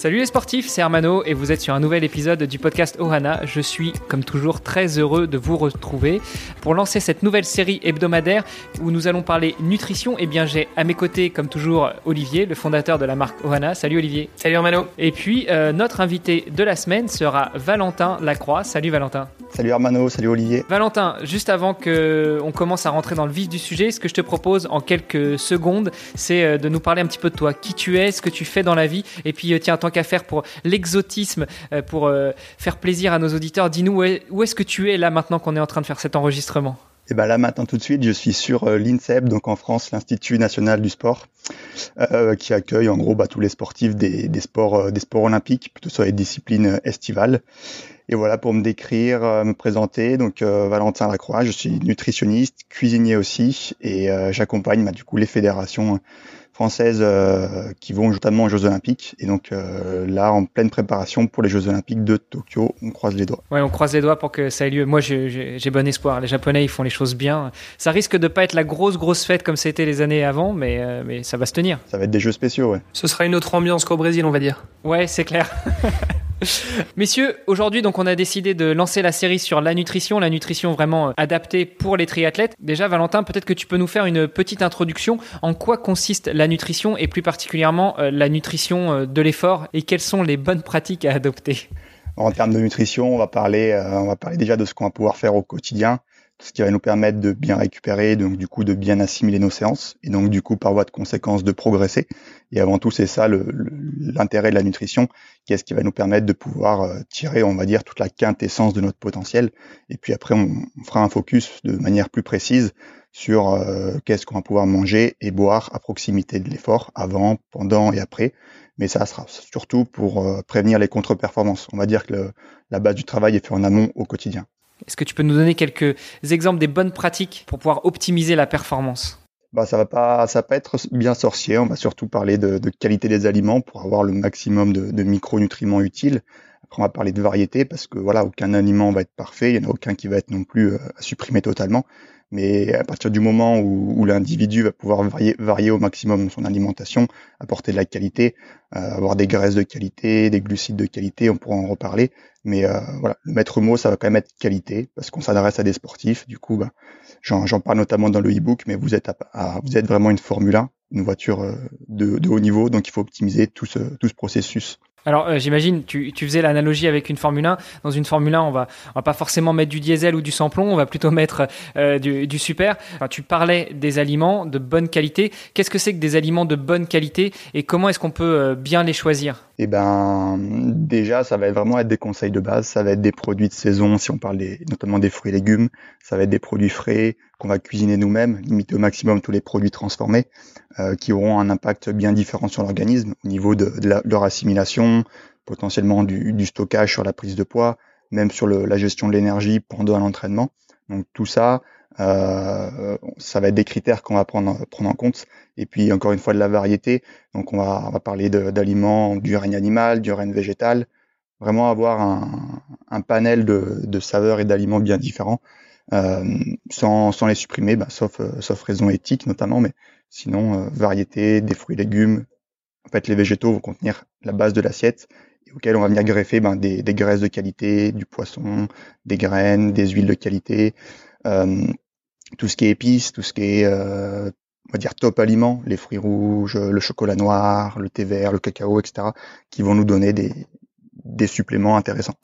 Salut les sportifs, c'est Armano et vous êtes sur un nouvel épisode du podcast Ohana. Je suis comme toujours très heureux de vous retrouver pour lancer cette nouvelle série hebdomadaire où nous allons parler nutrition. Et eh bien j'ai à mes côtés comme toujours Olivier, le fondateur de la marque Ohana. Salut Olivier. Salut Armano. Et puis euh, notre invité de la semaine sera Valentin Lacroix. Salut Valentin. Salut Armano, salut Olivier. Valentin, juste avant qu'on commence à rentrer dans le vif du sujet, ce que je te propose en quelques secondes, c'est euh, de nous parler un petit peu de toi, qui tu es, ce que tu fais dans la vie, et puis euh, tiens, tant qu'à faire pour l'exotisme, euh, pour faire plaisir à nos auditeurs, dis-nous où est-ce que tu es là maintenant qu'on est en train de faire cet enregistrement? Eh ben là maintenant tout de suite, je suis sur l'INSEP, donc en France l'Institut national du sport, qui accueille en gros bah, tous les sportifs des, sports, des sports olympiques, plutôt sur les disciplines estivales. Et voilà pour me décrire, euh, me présenter. Donc euh, Valentin Lacroix, je suis nutritionniste, cuisinier aussi, et euh, j'accompagne bah, du coup les fédérations françaises qui vont notamment aux Jeux Olympiques. Et donc là, en pleine préparation pour les Jeux Olympiques de Tokyo, on croise les doigts. Ouais, on croise les doigts pour que ça ait lieu. Moi, j'ai bon espoir. Les Japonais, ils font les choses bien. Ça risque de pas être la grosse grosse fête comme c'était les années avant, mais mais ça va se tenir. Ça va être des Jeux spéciaux, ouais. Ce sera une autre ambiance qu'au Brésil, on va dire. Ouais, c'est clair. Messieurs, aujourd'hui, donc, on a décidé de lancer la série sur la nutrition, la nutrition vraiment euh, adaptée pour les triathlètes. Déjà, Valentin, peut-être que tu peux nous faire une petite introduction. En quoi consiste la nutrition et plus particulièrement euh, la nutrition euh, de l'effort et quelles sont les bonnes pratiques à adopter? En termes de nutrition, on va parler, on va parler déjà de ce qu'on va pouvoir faire au quotidien ce qui va nous permettre de bien récupérer, donc du coup de bien assimiler nos séances, et donc du coup par voie de conséquence de progresser. Et avant tout, c'est ça l'intérêt de la nutrition, qui est ce qui va nous permettre de pouvoir euh, tirer, on va dire, toute la quintessence de notre potentiel. Et puis après, on, fera un focus de manière plus précise sur euh, qu'est-ce qu'on va pouvoir manger et boire à proximité de l'effort, avant, pendant et après. Mais ça sera surtout pour euh, prévenir les contre-performances. On va dire que la base du travail est fait en amont au quotidien. Est-ce que tu peux nous donner quelques exemples des bonnes pratiques pour pouvoir optimiser la performance? Bah, ça va pas, ça va être bien sorcier. On va surtout parler de, qualité des aliments pour avoir le maximum de, de, micronutriments utiles. On va parler de variété parce que voilà, aucun aliment va être parfait. Il y en a aucun qui va être non plus euh, à supprimer totalement. Mais à partir du moment où, l'individu va pouvoir varier, varier, au maximum son alimentation, apporter de la qualité, euh, avoir des graisses de qualité, des glucides de qualité, on pourra en reparler. Mais euh, voilà, le maître mot, ça va quand même être qualité, parce qu'on s'adresse à des sportifs. Du coup, bah, j'en parle notamment dans le e-book, mais vous êtes, à, vous êtes vraiment une Formule 1, une voiture euh, de, de, haut niveau, donc il faut optimiser tout ce, tout ce processus. Alors euh, j'imagine, tu, tu, faisais l'analogie avec une Formule 1. Dans une Formule 1, on va, on va pas forcément mettre du diesel ou du samplon, on va plutôt mettre euh, du, du, super. Tu parlais des aliments de bonne qualité. Qu'est-ce que c'est que des aliments de bonne qualité et comment est-ce qu'on peut euh, bien les choisir? Eh ben, déjà, ça va vraiment être des conseils de base. Ça va être des produits de saison, si on parle des, notamment des fruits et légumes. Ça va être des produits frais qu'on va cuisiner nous-mêmes, limiter au maximum tous les produits transformés. Euh, qui auront un impact bien différent sur l'organisme au niveau de, leur assimilation, potentiellement du, stockage sur la prise de poids, même sur la gestion de l'énergie pendant l'entraînement. Donc tout ça, euh, ça va être des critères qu'on va prendre, prendre en compte. Et puis encore une fois de la variété. Donc on va, on va parler d'aliments du règne animal, du règne végétal. Vraiment avoir un, un panel de, de saveurs et d'aliments bien différents, euh, sans, sans les supprimer, bah, sauf, sauf raison éthique notamment, mais Sinon, euh, variété, des fruits et légumes. En fait, les végétaux vont contenir la base de l'assiette auquel on va venir greffer ben, des, graisses de qualité, du poisson, des graines, des huiles de qualité, euh, tout ce qui est épices, tout ce qui est euh, on va dire top aliments, les fruits rouges, le chocolat noir, le thé vert, le cacao, etc., qui vont nous donner des suppléments intéressants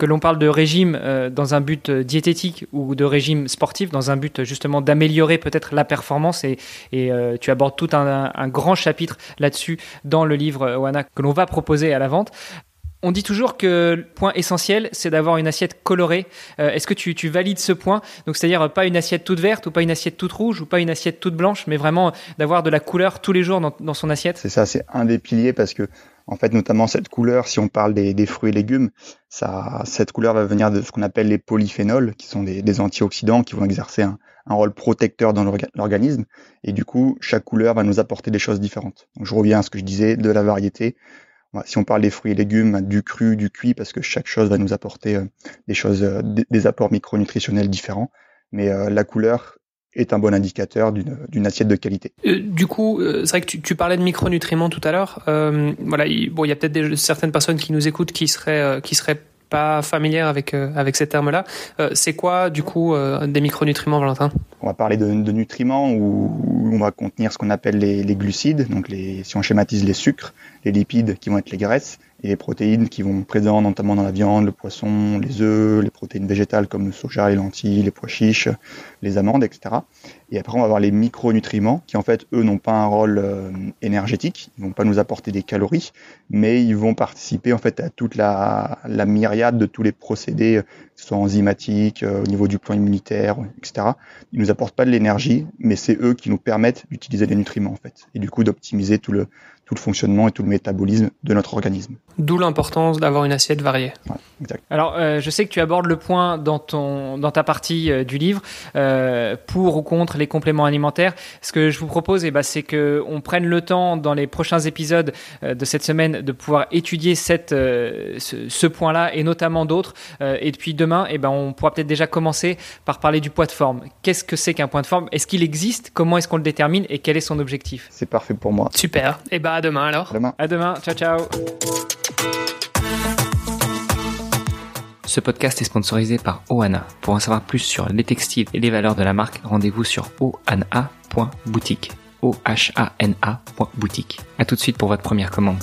que l'on parle de régime euh, dans un but euh, diététique ou de régime sportif, dans un but justement d'améliorer peut-être la performance. Et, euh, tu abordes tout un, grand chapitre là-dessus dans le livre Oana que l'on va proposer à la vente. On dit toujours que le point essentiel, c'est d'avoir une assiette colorée. Est-ce que tu, valides ce point? Donc, c'est-à-dire pas une assiette toute verte ou pas une assiette toute rouge ou pas une assiette toute blanche, mais vraiment d'avoir de la couleur tous les jours dans, dans son assiette? C'est ça, c'est un des piliers parce que En fait, notamment cette couleur, si on parle des, fruits et légumes, ça, cette couleur va venir de ce qu'on appelle les polyphénols, qui sont des, antioxydants qui vont exercer un, rôle protecteur dans l'organisme. Et du coup, chaque couleur va nous apporter des choses différentes. Donc, je reviens à ce que je disais de la variété. Si on parle des fruits et légumes, du cru, du cuit, parce que chaque chose va nous apporter euh, des choses, euh, des apports micronutritionnels différents. Mais euh, la couleur est un bon indicateur d'une assiette de qualité. Euh, du coup, c'est vrai que tu, tu, parlais de micronutriments tout à l'heure. Euh, voilà, il, bon, il y a peut-être certaines personnes qui nous écoutent qui seraient qui seraient pas familières avec avec ces termes-là. c'est quoi, du coup, des micronutriments, Valentin? On va parler de, de nutriments où, on va contenir ce qu'on appelle les, les, glucides, donc les, si on schématise les sucres, les lipides qui vont être les graisses, et les protéines qui vont présentes notamment dans la viande, le poisson, les œufs, les protéines végétales comme le soja, les lentilles, les pois chiches, les amandes, etc. Et après, on va avoir les micronutriments qui, en fait, eux, n'ont pas un rôle euh, énergétique. Ils vont pas nous apporter des calories, mais ils vont participer, en fait, à toute la, la myriade de tous les procédés, euh, que ce soit enzymatiques, euh, au niveau du plan immunitaire, etc. Ils nous apportent pas de l'énergie, mais c'est eux qui nous permettent d'utiliser les nutriments, en fait. Et du coup, d'optimiser tout le, tout le fonctionnement et tout le métabolisme de notre organisme. D'où l'importance d'avoir une assiette variée. Alors, euh, je sais que tu abordes le point dans, ton, dans ta partie euh, du livre, euh, pour ou contre les compléments alimentaires. Ce que je vous propose, eh ben, c'est qu'on prenne le temps dans les prochains épisodes de cette semaine de pouvoir étudier cette, ce, ce point-là et notamment d'autres. et depuis demain, eh ben, on pourra peut-être déjà commencer par parler du poids de forme. Qu'est-ce que c'est qu'un point de forme? Est-ce qu'il existe? Comment est-ce qu'on le détermine? Et quel est son objectif? C'est parfait pour moi. Super. Et eh ben, à demain alors. À demain. À demain. Ciao, ciao. Ce podcast est sponsorisé par Oana. Pour en savoir plus sur les textiles et les valeurs de la marque, rendez-vous sur oana.boutique. O-H-A-N-A.boutique. A tout de suite pour votre première commande.